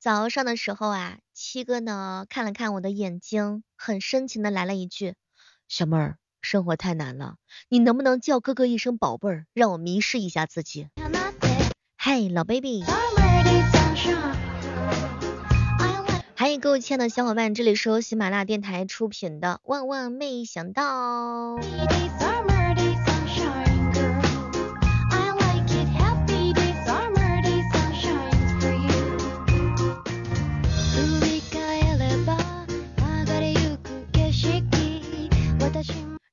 早上的时候啊，七哥呢看了看我的眼睛，很深情的来了一句：“小妹儿，生活太难了，你能不能叫哥哥一声宝贝儿，让我迷失一下自己？”嘿，老 baby。欢迎各位亲爱的小伙伴，这里是由喜马拉雅电台出品的《万万没想到》。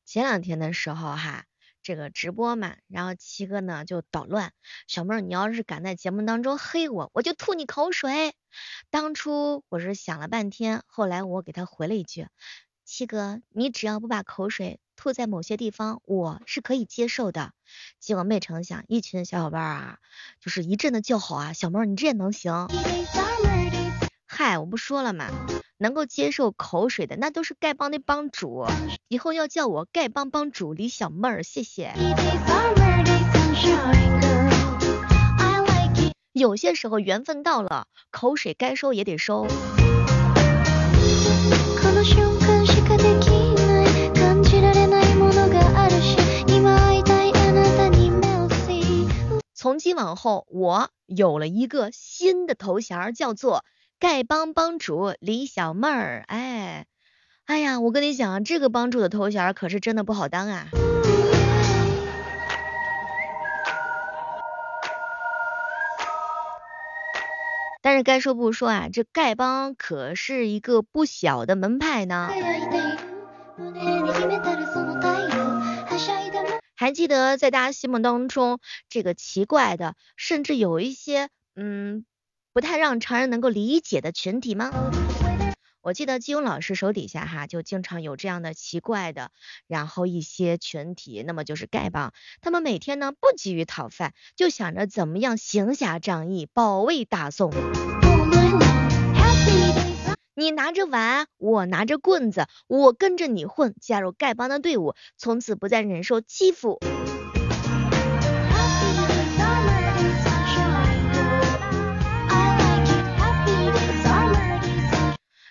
前两天的时候哈，这个直播嘛，然后七哥呢就捣乱，小妹儿你要是敢在节目当中黑我，我就吐你口水。当初我是想了半天，后来我给他回了一句，七哥你只要不把口水吐在某些地方，我是可以接受的。结果没成想，一群小伙伴啊，就是一阵的叫好啊，小妹儿你这也能行？嗨，我不说了嘛。能够接受口水的，那都是丐帮的帮主。以后要叫我丐帮帮主李小妹儿，谢谢。有些时候缘分到了，口水该收也得收。从今往后，我有了一个新的头衔，叫做。丐帮帮主李小妹儿，哎，哎呀，我跟你讲，这个帮主的头衔可是真的不好当啊。但是该说不说啊，这丐帮可是一个不小的门派呢。还记得在大家心目当中，这个奇怪的，甚至有一些，嗯。不太让常人能够理解的群体吗？我记得金庸老师手底下哈，就经常有这样的奇怪的，然后一些群体，那么就是丐帮，他们每天呢不急于讨饭，就想着怎么样行侠仗义，保卫大宋。你拿着碗，我拿着棍子，我跟着你混，加入丐帮的队伍，从此不再忍受欺负。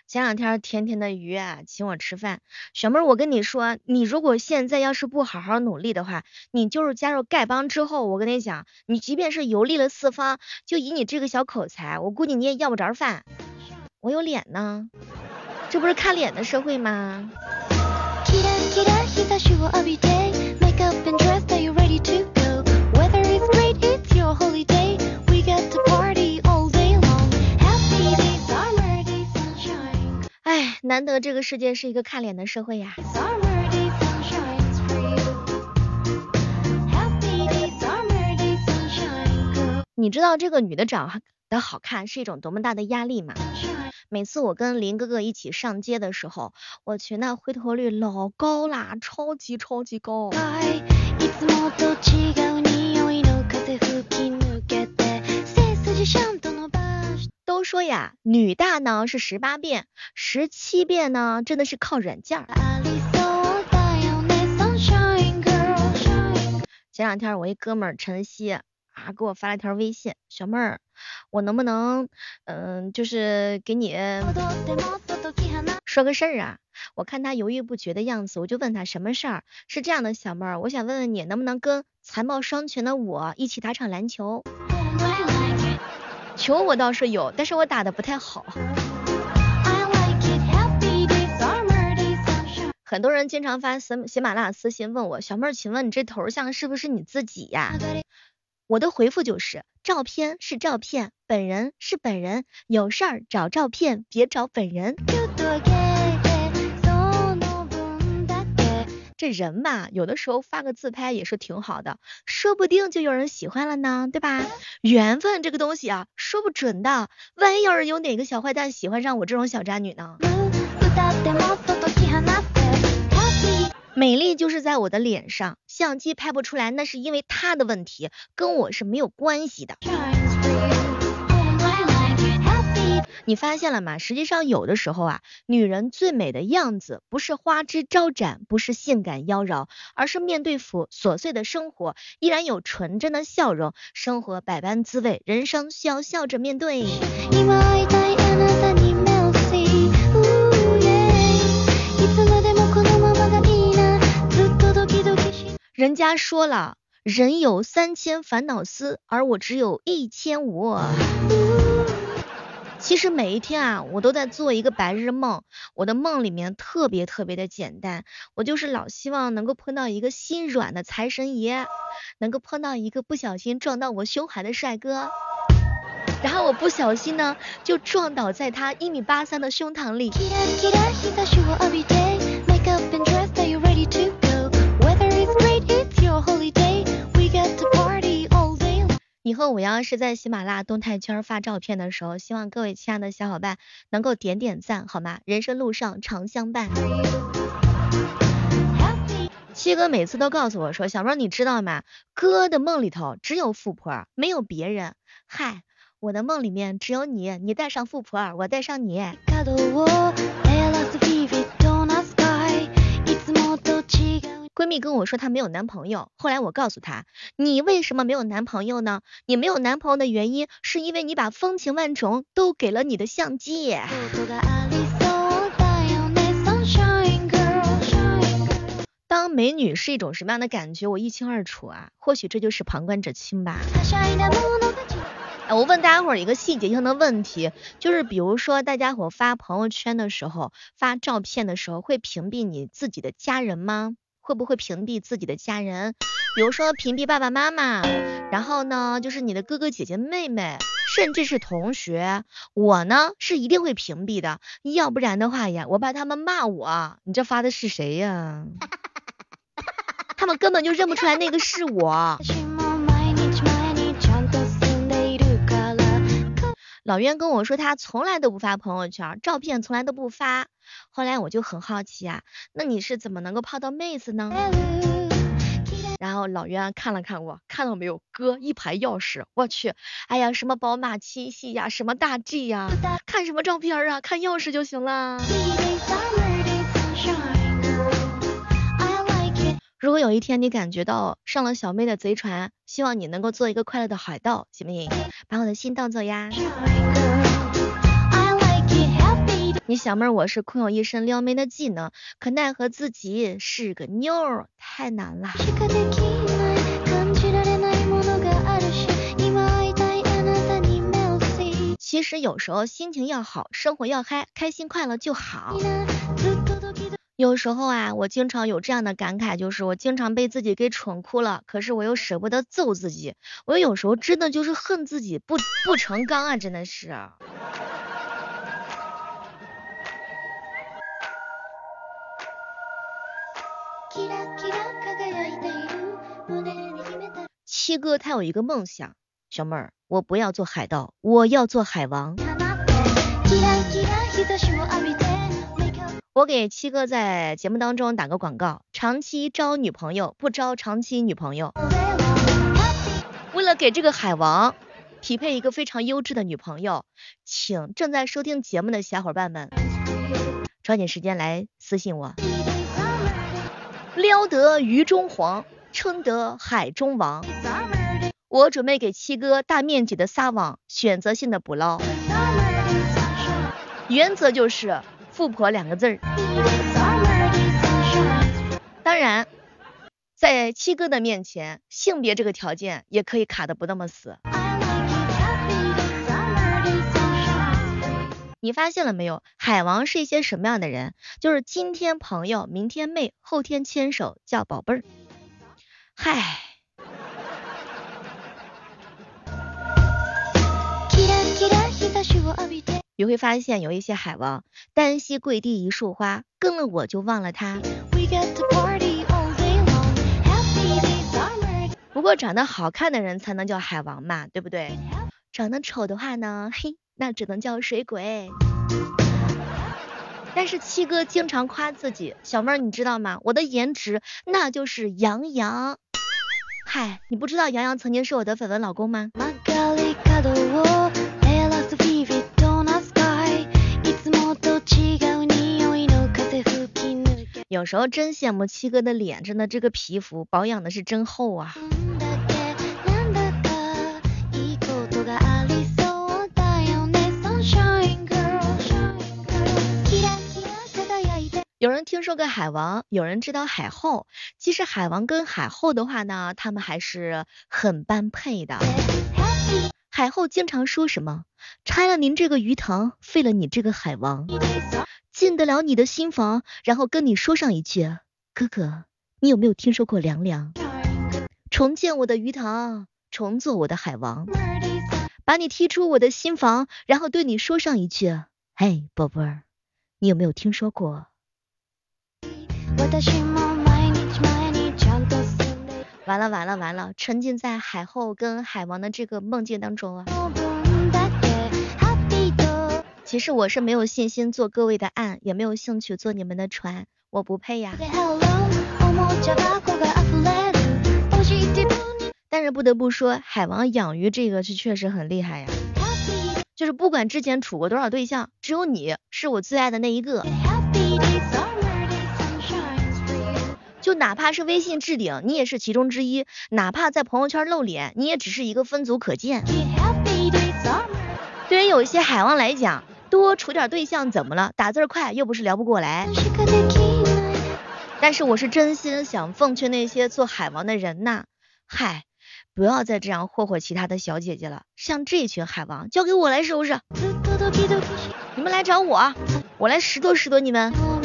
前两天甜甜的鱼啊请我吃饭，小妹儿我跟你说，你如果现在要是不好好努力的话，你就是加入丐帮之后，我跟你讲，你即便是游历了四方，就以你这个小口才，我估计你也要不着饭。我有脸呢，这不是看脸的社会吗？难得这个世界是一个看脸的社会呀。你知道这个女的长得好看是一种多么大的压力吗？每次我跟林哥哥一起上街的时候，我去那回头率老高啦，超级超级高。说呀，女大呢是十八变，十七变呢真的是靠软件。前两天我一哥们儿晨曦啊给我发了条微信，小妹儿，我能不能嗯就是给你 说个事儿啊？我看他犹豫不决的样子，我就问他什么事儿？是这样的，小妹儿，我想问问你，能不能跟才貌双全的我一起打场篮球？球我倒是有，但是我打的不太好。很多人经常发喜喜马拉雅私信问我，小妹儿，请问你这头像是不是你自己呀？我的回复就是，照片是照片，本人是本人，有事儿找照片，别找本人。这人吧，有的时候发个自拍也是挺好的，说不定就有人喜欢了呢，对吧？缘分这个东西啊，说不准的，万一要是有哪个小坏蛋喜欢上我这种小渣女呢？美丽就是在我的脸上，相机拍不出来，那是因为他的问题，跟我是没有关系的。你发现了吗？实际上有的时候啊，女人最美的样子不是花枝招展，不是性感妖娆，而是面对琐琐碎的生活，依然有纯真的笑容。生活百般滋味，人生需要笑着面对。人家说了，人有三千烦恼丝，而我只有一千五。嗯其实每一天啊，我都在做一个白日梦。我的梦里面特别特别的简单，我就是老希望能够碰到一个心软的财神爷，能够碰到一个不小心撞到我胸怀的帅哥，然后我不小心呢就撞倒在他一米八三的胸膛里。以后我要是在喜马拉雅动态圈发照片的时候，希望各位亲爱的小伙伴能够点点赞，好吗？人生路上常相伴。七哥每次都告诉我说，小妹你知道吗？哥的梦里头只有富婆，没有别人。嗨，我的梦里面只有你，你带上富婆，我带上你。闺蜜跟我说她没有男朋友，后来我告诉她，你为什么没有男朋友呢？你没有男朋友的原因是因为你把风情万种都给了你的相机。当美女是一种什么样的感觉，我一清二楚啊。或许这就是旁观者清吧。我问大家伙一个细节性的问题，就是比如说大家伙发朋友圈的时候，发照片的时候，会屏蔽你自己的家人吗？会不会屏蔽自己的家人？比如说屏蔽爸爸妈妈，然后呢，就是你的哥哥姐姐妹妹，甚至是同学。我呢是一定会屏蔽的，要不然的话呀，我怕他们骂我。你这发的是谁呀？他们根本就认不出来那个是我。老袁跟我说，他从来都不发朋友圈，照片从来都不发。后来我就很好奇啊，那你是怎么能够泡到妹子呢？然后老袁看了看我，看到没有，哥一排钥匙，我去，哎呀，什么宝马七系呀，什么大 G 呀，看什么照片啊，看钥匙就行了。果有一天你感觉到上了小妹的贼船，希望你能够做一个快乐的海盗，行不行？把我的心当走呀。你小妹我是空有一身撩妹的技能，可奈何自己是个妞，太难了。其实有时候心情要好，生活要嗨，开心快乐就好。有时候啊，我经常有这样的感慨，就是我经常被自己给蠢哭了，可是我又舍不得揍自己，我有时候真的就是恨自己不不成钢啊，真的是。七哥他有一个梦想，小妹儿，我不要做海盗，我要做海王。我给七哥在节目当中打个广告，长期招女朋友，不招长期女朋友。为了给这个海王匹配一个非常优质的女朋友，请正在收听节目的小伙伴们抓紧时间来私信我。撩得鱼中黄，称得海中王。我准备给七哥大面积的撒网，选择性的捕捞。原则就是。富婆两个字儿，当然，在七哥的面前，性别这个条件也可以卡的不那么死。你发现了没有？海王是一些什么样的人？就是今天朋友，明天妹，后天牵手叫宝贝儿。嗨。你会发现有一些海王，单膝跪地一束花，跟了我就忘了他。不过长得好看的人才能叫海王嘛，对不对？长得丑的话呢，嘿，那只能叫水鬼。但是七哥经常夸自己，小妹儿你知道吗？我的颜值那就是杨洋。嗨，你不知道杨洋曾经是我的绯闻老公吗？有时候真羡慕七哥的脸，真的这个皮肤保养的是真厚啊。有人听。说过海王，有人知道海后。其实海王跟海后的话呢，他们还是很般配的。海后经常说什么？拆了您这个鱼塘，废了你这个海王。进得了你的心房，然后跟你说上一句，哥哥，你有没有听说过凉凉？重建我的鱼塘，重做我的海王，把你踢出我的心房，然后对你说上一句，嘿，宝贝儿，你有没有听说过？完了完了完了，沉浸在海后跟海王的这个梦境当中啊。其实我是没有信心做各位的岸，也没有兴趣做你们的船，我不配呀。但是不得不说，海王养鱼这个是确实很厉害呀。就是不管之前处过多少对象，只有你是我最爱的那一个。就哪怕是微信置顶，你也是其中之一；哪怕在朋友圈露脸，你也只是一个分组可见。对于有一些海王来讲，多处点对象怎么了？打字快又不是聊不过来。但是我是真心想奉劝那些做海王的人呐，嗨，不要再这样霍霍其他的小姐姐了。像这群海王，交给我来收拾。你们来找我，我来拾掇拾掇你们。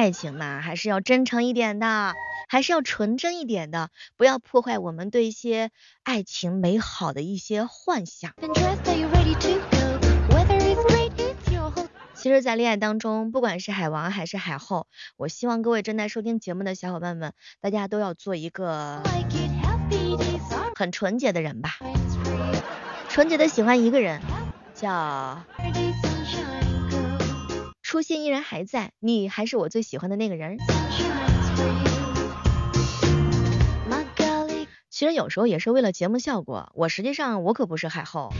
爱情嘛，还是要真诚一点的，还是要纯真一点的，不要破坏我们对一些爱情美好的一些幻想。其实，在恋爱当中，不管是海王还是海后，我希望各位正在收听节目的小伙伴们，大家都要做一个很纯洁的人吧，纯洁的喜欢一个人，叫。初心依然还在，你还是我最喜欢的那个人。其实有时候也是为了节目效果，我实际上我可不是海后。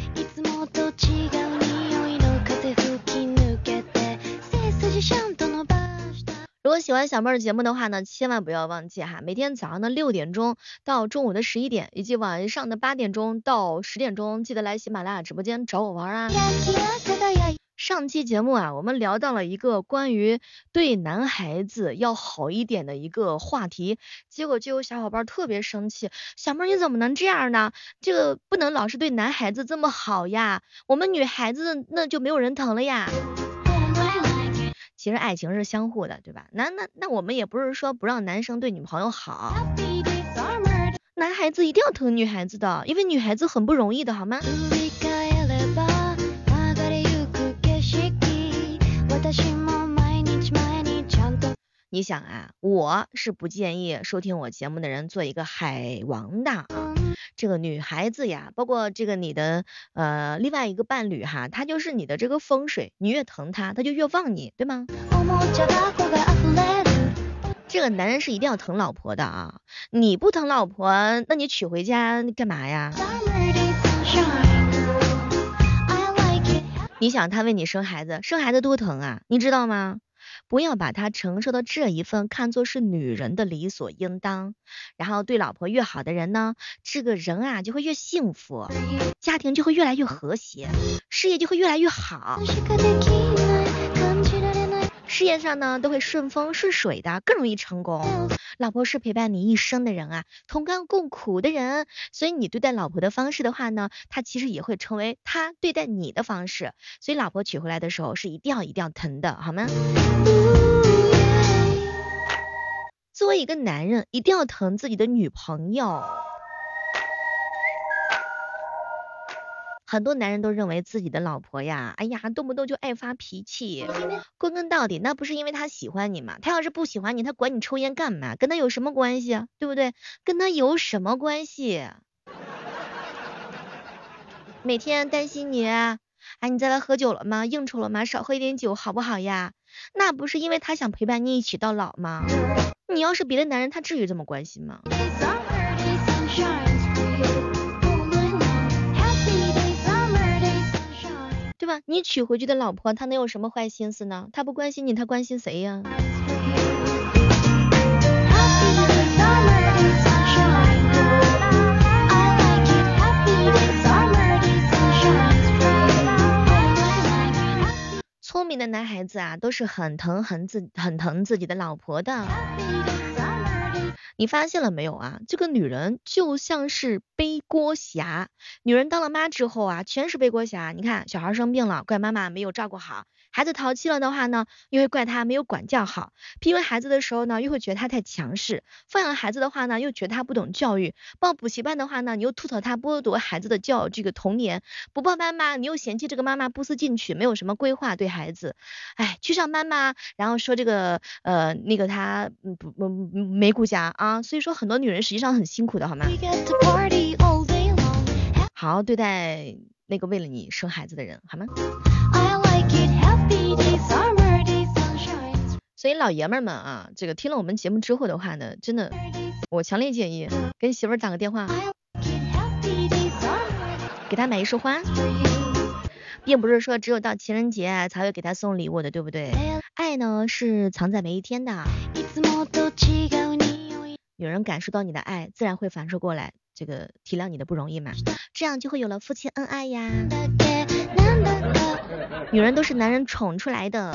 如果喜欢小妹儿节目的话呢，千万不要忘记哈，每天早上的六点钟到中午的十一点，以及晚上的八点钟到十点钟，记得来喜马拉雅直播间找我玩啊。上期节目啊，我们聊到了一个关于对男孩子要好一点的一个话题，结果就有小伙伴特别生气，小妹你怎么能这样呢？这个不能老是对男孩子这么好呀，我们女孩子那就没有人疼了呀。其实爱情是相互的，对吧？那那那我们也不是说不让男生对女朋友好，男孩子一定要疼女孩子的，因为女孩子很不容易的，好吗？你想啊，我是不建议收听我节目的人做一个海王的啊。这个女孩子呀，包括这个你的呃另外一个伴侣哈，他就是你的这个风水，你越疼他，他就越旺你，对吗？这个男人是一定要疼老婆的啊，你不疼老婆，那你娶回家干嘛呀？你想他为你生孩子，生孩子多疼啊，你知道吗？不要把他承受的这一份看作是女人的理所应当，然后对老婆越好的人呢，这个人啊就会越幸福，家庭就会越来越和谐，事业就会越来越好。事业上呢都会顺风顺水的，更容易成功。老婆是陪伴你一生的人啊，同甘共苦的人，所以你对待老婆的方式的话呢，她其实也会成为她对待你的方式。所以老婆娶回来的时候是一定要一定要疼的，好吗？作为一个男人，一定要疼自己的女朋友。很多男人都认为自己的老婆呀，哎呀，动不动就爱发脾气。归根到底，那不是因为他喜欢你吗？他要是不喜欢你，他管你抽烟干嘛？跟他有什么关系啊？对不对？跟他有什么关系？每天担心你，哎，你再来喝酒了吗？应酬了吗？少喝一点酒好不好呀？那不是因为他想陪伴你一起到老吗？你要是别的男人，他至于这么关心吗？吧？你娶回去的老婆，她能有什么坏心思呢？她不关心你，她关心谁呀？聪明的男孩子啊，都是很疼很自很疼自己的老婆的。你发现了没有啊？这个女人就像是背锅侠，女人当了妈之后啊，全是背锅侠。你看，小孩生病了，怪妈妈没有照顾好。孩子淘气了的话呢，又会怪他没有管教好；批评孩子的时候呢，又会觉得他太强势；放养孩子的话呢，又觉得他不懂教育；报补习班的话呢，你又吐槽他剥夺孩子的教这个童年；不报班吧，你又嫌弃这个妈妈不思进取，没有什么规划对孩子。哎，去上班吧，然后说这个呃那个他不不没顾家啊，所以说很多女人实际上很辛苦的好吗？好好对待那个为了你生孩子的人好吗？所以老爷们们啊，这个听了我们节目之后的话呢，真的，我强烈建议跟媳妇儿打个电话，给她买一束花，并不是说只有到情人节才会给她送礼物的，对不对？爱呢是藏在每一天的，有人感受到你的爱，自然会反射过来，这个体谅你的不容易嘛，这样就会有了夫妻恩爱呀。女人都是男人宠出来的，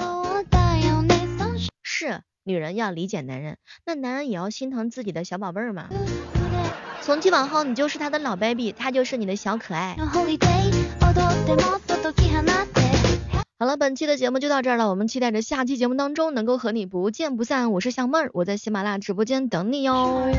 是女人要理解男人，那男人也要心疼自己的小宝贝儿嘛。从今往后，你就是他的老 baby，他就是你的小可爱。好了，本期的节目就到这儿了，我们期待着下期节目当中能够和你不见不散。我是小妹儿，我在喜马拉雅直播间等你哟。